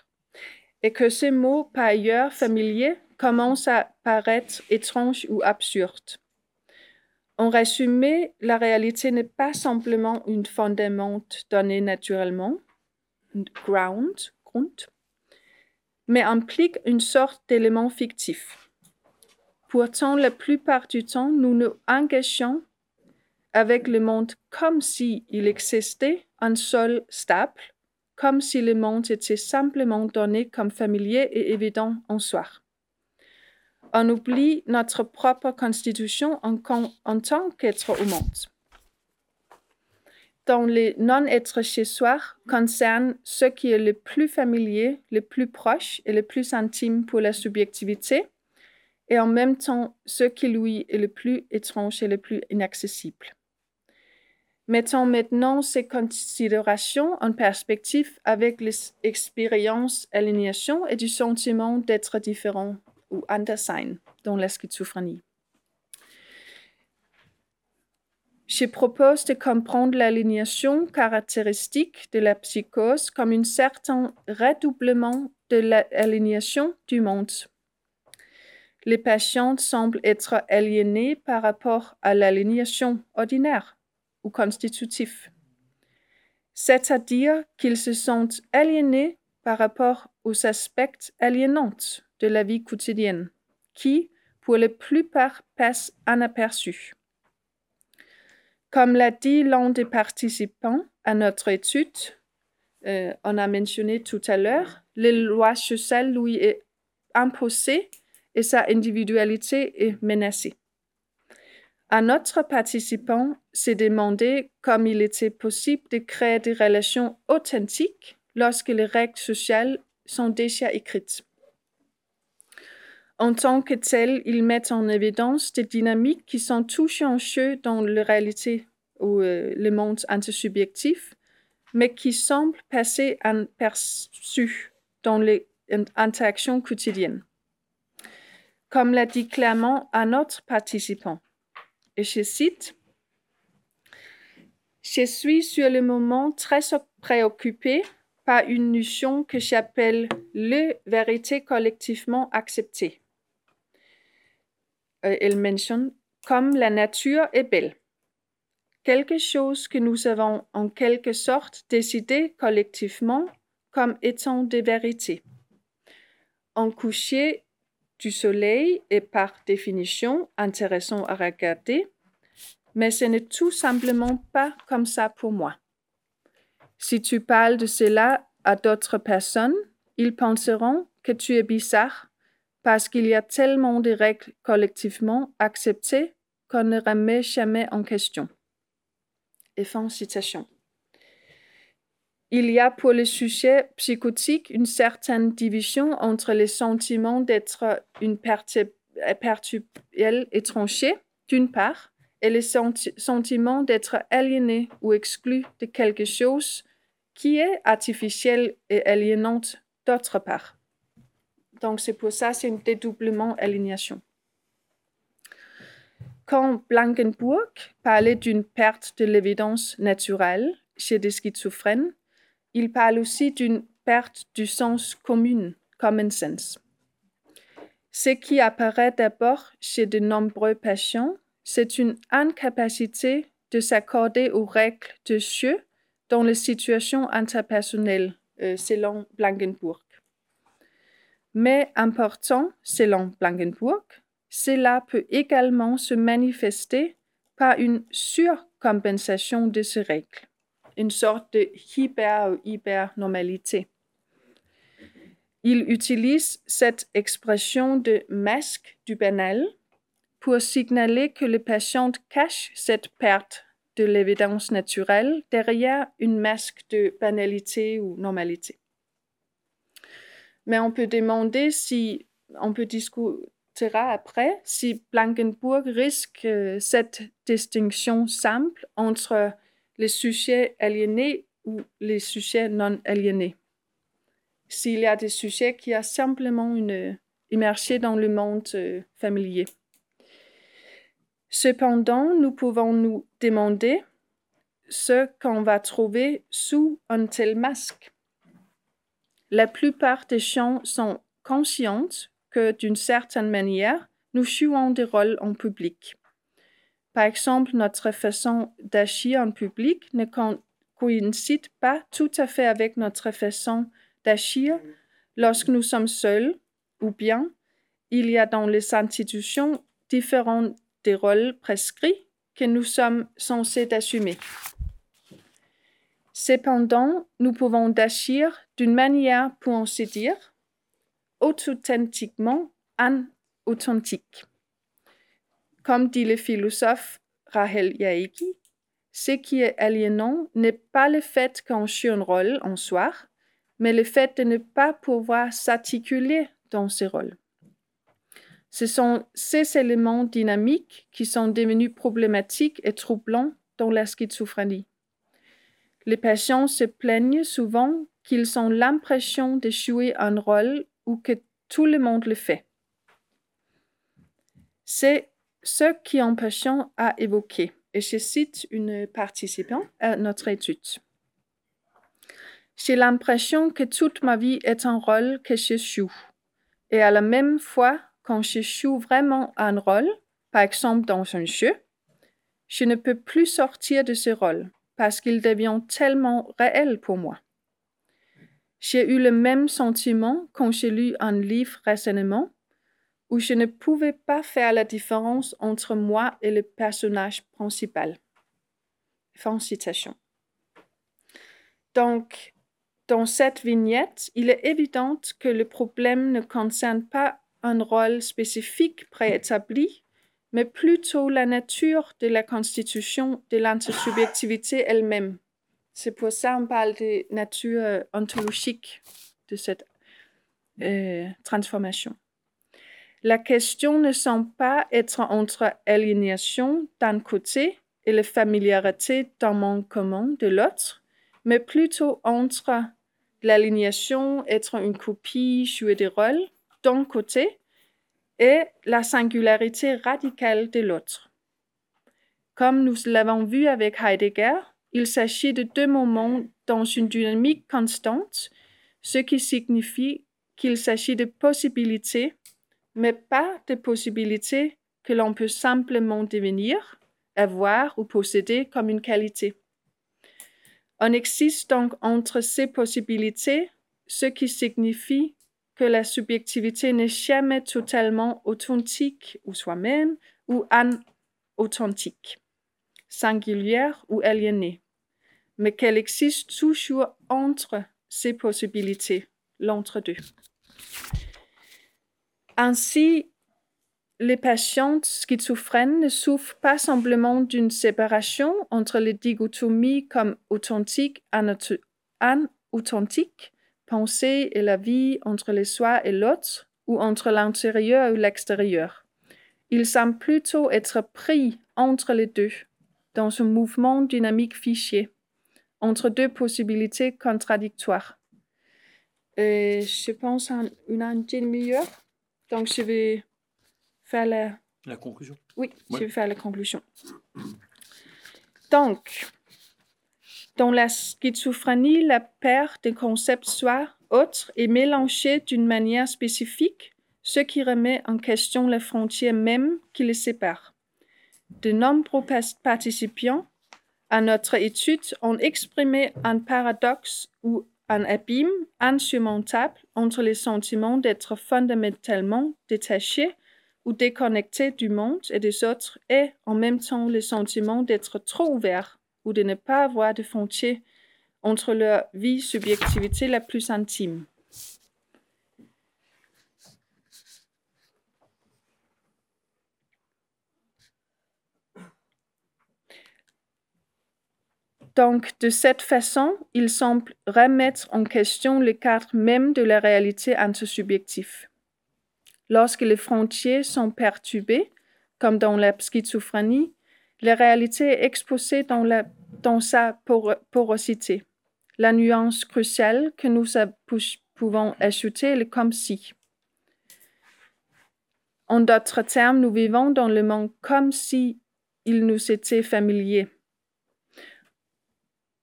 Et que ces mots par ailleurs familiers commencent à paraître étranges ou absurdes. En résumé, la réalité n'est pas simplement une fondament donné naturellement, ground, grund, mais implique une sorte d'élément fictif. Pourtant, la plupart du temps, nous nous engageons avec le monde comme s'il existait un sol stable, comme si le monde était simplement donné comme familier et évident en soi. On oublie notre propre constitution en, tant qu'être au monde dans les non-être chez soi concerne ce qui est le plus familier, le plus proche et le plus intime pour la subjectivité, et en même temps ce qui lui est le plus étrange et le plus inaccessible. Mettons maintenant ces considérations en perspective avec l'expérience aliénation et du sentiment d'être différent ou Andersein dans la schizophrénie. je propose de comprendre l'aliénation caractéristique de la psychose comme un certain redoublement de l'aliénation du monde. Les patients semblent être aliénés par rapport à l'aliénation ordinaire ou constitutive, c'est-à-dire qu'ils se sentent aliénés par rapport aux aspects aliénants de la vie quotidienne, qui, pour la plupart, passent inaperçus. Comme l'a dit l'un des participants à notre étude, euh, on a mentionné tout à l'heure, les lois sociales lui est imposée et sa individualité est menacée. Un autre participant s'est demandé comment il était possible de créer des relations authentiques lorsque les règles sociales sont déjà écrites. En tant que tel, ils mettent en évidence des dynamiques qui sont touchées en jeu dans la réalité ou euh, le monde intersubjectif, mais qui semblent passer inaperçues dans les interactions quotidiennes. Comme l'a dit clairement un autre participant, et je cite, Je suis sur le moment très préoccupé par une notion que j'appelle le vérité collectivement acceptée. Elle mentionne comme la nature est belle. Quelque chose que nous avons en quelque sorte décidé collectivement comme étant des vérités. En coucher du soleil est par définition intéressant à regarder, mais ce n'est tout simplement pas comme ça pour moi. Si tu parles de cela à d'autres personnes, ils penseront que tu es bizarre parce qu'il y a tellement de règles collectivement acceptées qu'on ne remet jamais en question. Et fin citation. Il y a pour les sujets psychotiques une certaine division entre les sentiments d'être une perturbée étranger, d'une part, et les sentiments d'être aliéné ou exclu de quelque chose qui est artificiel et aliénant, d'autre part. Donc, c'est pour ça c'est un dédoublement aliénation. Quand Blankenburg parlait d'une perte de l'évidence naturelle chez des schizophrènes, il parle aussi d'une perte du sens commun, common sense. Ce qui apparaît d'abord chez de nombreux patients, c'est une incapacité de s'accorder aux règles de jeu dans les situations interpersonnelles, euh, selon Blankenburg. Mais important, selon Blankenburg, cela peut également se manifester par une surcompensation de ces règles une sorte de hyper hyper normalité. Il utilise cette expression de masque du banal pour signaler que le patient cache cette perte de l'évidence naturelle derrière une masque de banalité ou normalité. Mais on peut demander si, on peut discuter après, si Blankenburg risque euh, cette distinction simple entre les sujets aliénés ou les sujets non aliénés. S'il y a des sujets qui ont simplement une immergé dans le monde euh, familier. Cependant, nous pouvons nous demander ce qu'on va trouver sous un tel masque. La plupart des gens sont conscients que d'une certaine manière, nous jouons des rôles en public. Par exemple, notre façon d'agir en public ne coïncide pas tout à fait avec notre façon d'agir lorsque nous sommes seuls, ou bien il y a dans les institutions différents des rôles prescrits que nous sommes censés assumer. Cependant, nous pouvons agir d'une manière, pour ainsi dire, authentiquement authentique. Comme dit le philosophe Rahel Yaeki, ce qui est aliénant n'est pas le fait qu'on joue un rôle en soi, mais le fait de ne pas pouvoir s'articuler dans ce rôle. Ce sont ces éléments dynamiques qui sont devenus problématiques et troublants dans la schizophrénie. Les patients se plaignent souvent qu'ils ont l'impression de jouer un rôle ou que tout le monde le fait. C'est ce qui patient a évoqué. Et je cite une participante à notre étude. J'ai l'impression que toute ma vie est un rôle que je joue. Et à la même fois, quand je joue vraiment un rôle, par exemple dans un jeu, je ne peux plus sortir de ce rôle parce qu'il devient tellement réel pour moi. J'ai eu le même sentiment quand j'ai lu un livre récemment où je ne pouvais pas faire la différence entre moi et le personnage principal. Fin citation. Donc, dans cette vignette, il est évident que le problème ne concerne pas un rôle spécifique préétabli, mais plutôt la nature de la constitution de l'intersubjectivité elle-même. C'est pour ça qu'on parle de nature euh, ontologique de cette euh, transformation. La question ne semble pas être entre aliénation d'un côté et la familiarité d'un monde commun de l'autre, mais plutôt entre l'aliénation, être une copie, jouer des rôles d'un côté, et la singularité radicale de l'autre. Comme nous l'avons vu avec Heidegger, il s'agit de deux moments dans une dynamique constante, ce qui signifie qu'il s'agit de possibilités, mais pas de possibilités que l'on peut simplement devenir, avoir ou posséder comme une qualité. On existe donc entre ces possibilités, ce qui signifie que la subjectivité n'est jamais totalement authentique ou soi-même ou authentique, singulière ou aliénée, mais qu'elle existe toujours entre ces possibilités, l'entre-deux. Ainsi, les patientes schizophrènes ne souffrent pas simplement d'une séparation entre les dichotomies comme authentique et authentique, pensée et la vie entre le soi et l'autre, ou entre l'intérieur et l'extérieur. Ils semblent plutôt être pris entre les deux, dans un mouvement dynamique fichier, entre deux possibilités contradictoires. Je pense à une demi-heure, donc je vais faire la... La conclusion Oui, je vais faire la conclusion. Donc, dans la schizophrénie, la perte des concepts soi autre est mélangée d'une manière spécifique, ce qui remet en question les frontières même qui les séparent. De nombreux participants à notre étude ont exprimé un paradoxe ou un abîme insurmontable entre le sentiment d'être fondamentalement détaché ou déconnecté du monde et des autres et en même temps le sentiment d'être trop ouvert ou de ne pas avoir de frontières entre leur vie subjectivité la plus intime. Donc, de cette façon, il semble remettre en question le cadre même de la réalité intersubjective. Lorsque les frontières sont perturbées, comme dans la schizophrénie, la réalité est exposée dans, sa porosité. La nuance cruciale que nous pouvons ajouter est comme si. En d'autres termes, nous vivons dans le monde comme si il nous était familier.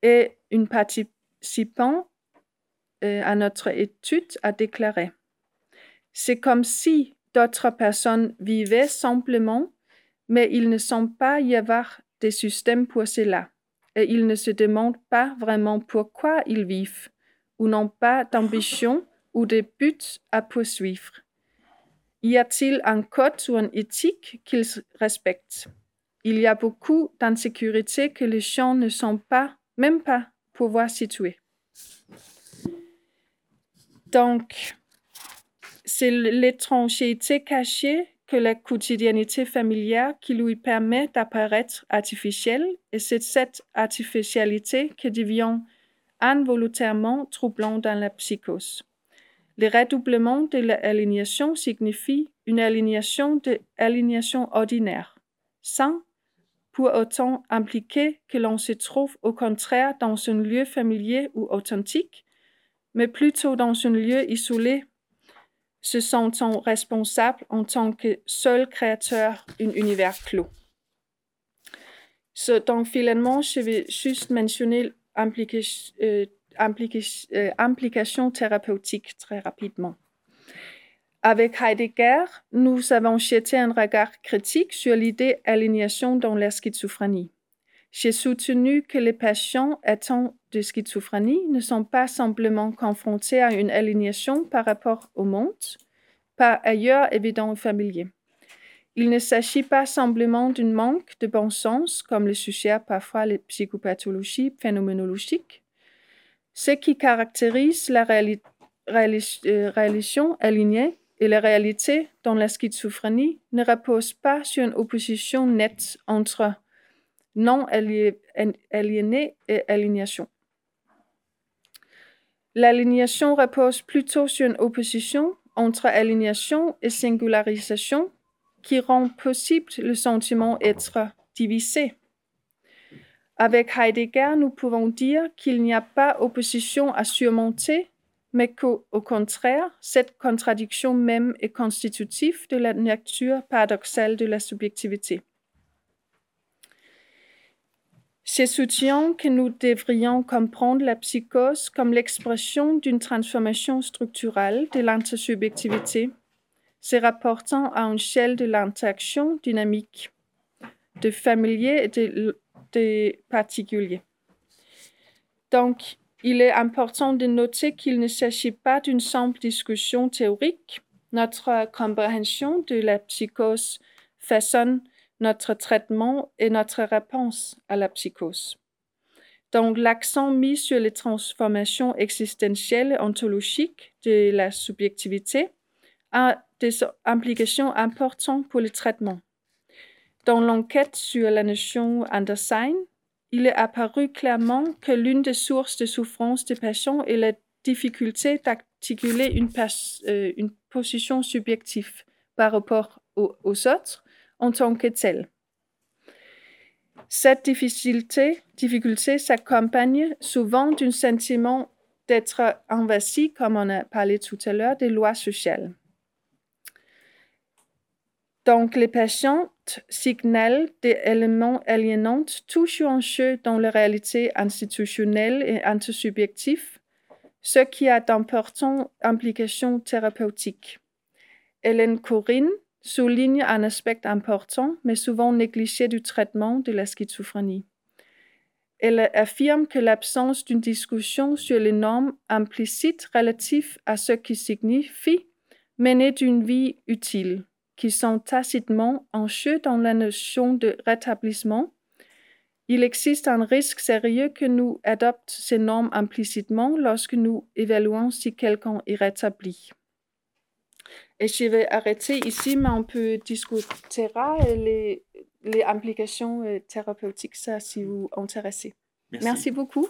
Et une participant euh, à notre étude a déclaré C'est comme si d'autres personnes vivaient simplement, mais il ne semble pas y avoir des systèmes pour cela et ils ne se demandent pas vraiment pourquoi ils vivent ou n'ont pas d'ambition ou de buts à poursuivre. Y a-t-il un code ou une éthique qu'ils respectent? Il y a beaucoup d'insécurité que les gens ne sont pas, même pas, pouvoir situer. Donc, c'est l'étrangeté cachée que la quotidiennité familière qui lui permet d'apparaître artificielle et c'est cette artificialité qui devient involontairement troublant dans la psychose. Le redoublement de l'alignation signifie une alignation de alignation ordinaire, sans pour autant impliquer que l'on se trouve au contraire dans un lieu familier ou authentique, mais plutôt dans un lieu isolé se sentant responsable en tant que seul créateur d'un univers clos. Donc, finalement, je vais juste mentionner implication, euh, euh, thérapeutique très rapidement. Avec Heidegger, nous avons jeté un regard critique sur l'idée aliénation dans la schizophrénie. J'ai soutenu que les patients atteints de schizophrénie ne sont pas simplement confrontés à une aliénation par rapport au monde, par ailleurs évident et familier. Il ne s'agit pas simplement d'un manque de bon sens, comme le suggèrent parfois les psychopathologies phénoménologiques. Ce qui caractérise la réali- réali- euh, réalisation alignée et la réalité dans la schizophrénie ne repose pas sur une opposition nette entre non alié- aliéné et aliénation. L'aliénation repose plutôt sur une opposition entre aliénation et singularisation qui rend possible le sentiment être divisé. Avec Heidegger, nous pouvons dire qu'il n'y a pas opposition à surmonter, mais qu'au au contraire, cette contradiction même est constitutive de la nature paradoxale de la subjectivité. Je soutiens que nous devrions comprendre la psychose comme l'expression d'une transformation structurelle de l'intersubjectivité, se rapportant à une échelle de l'interaction dynamique, de familier et de, de particulier. Donc, il est important de noter qu'il ne s'agit pas d'une simple discussion théorique. Notre compréhension de la psychose façonne notre traitement et notre réponse à la psychose. Donc, l'accent mis sur les transformations existentielles et ontologiques de la subjectivité a des implications importantes pour le traitement. Dans l'enquête sur la notion Andersen, il est apparu clairement que l'une des sources de souffrance des patients est la difficulté d'articuler euh, une position subjective par rapport aux, autres en tant que telle. Cette difficulté, difficulté s'accompagne souvent d'un sentiment d'être investi, comme on a parlé tout à l'heure, des lois sociales. Donc, les patients signalent des éléments aliénants toujours en jeu dans la réalité institutionnelle et intersubjective, ce qui a d'importantes implications thérapeutiques. Hélène Corinne souligne un aspect important, mais souvent négligé du traitement de la schizophrénie. Elle affirme que l'absence d'une discussion sur les normes implicites relatives à ce qui signifie mener d'une vie utile, qui sont tacitement en jeu dans la notion de rétablissement, il existe un risque sérieux que nous adoptions ces normes implicitement lorsque nous évaluons si quelqu'un est rétabli. Et je vais arrêter ici, mais on peut discuter les, les implications euh, thérapeutiques, ça, si vous intéressez. Merci. Merci beaucoup.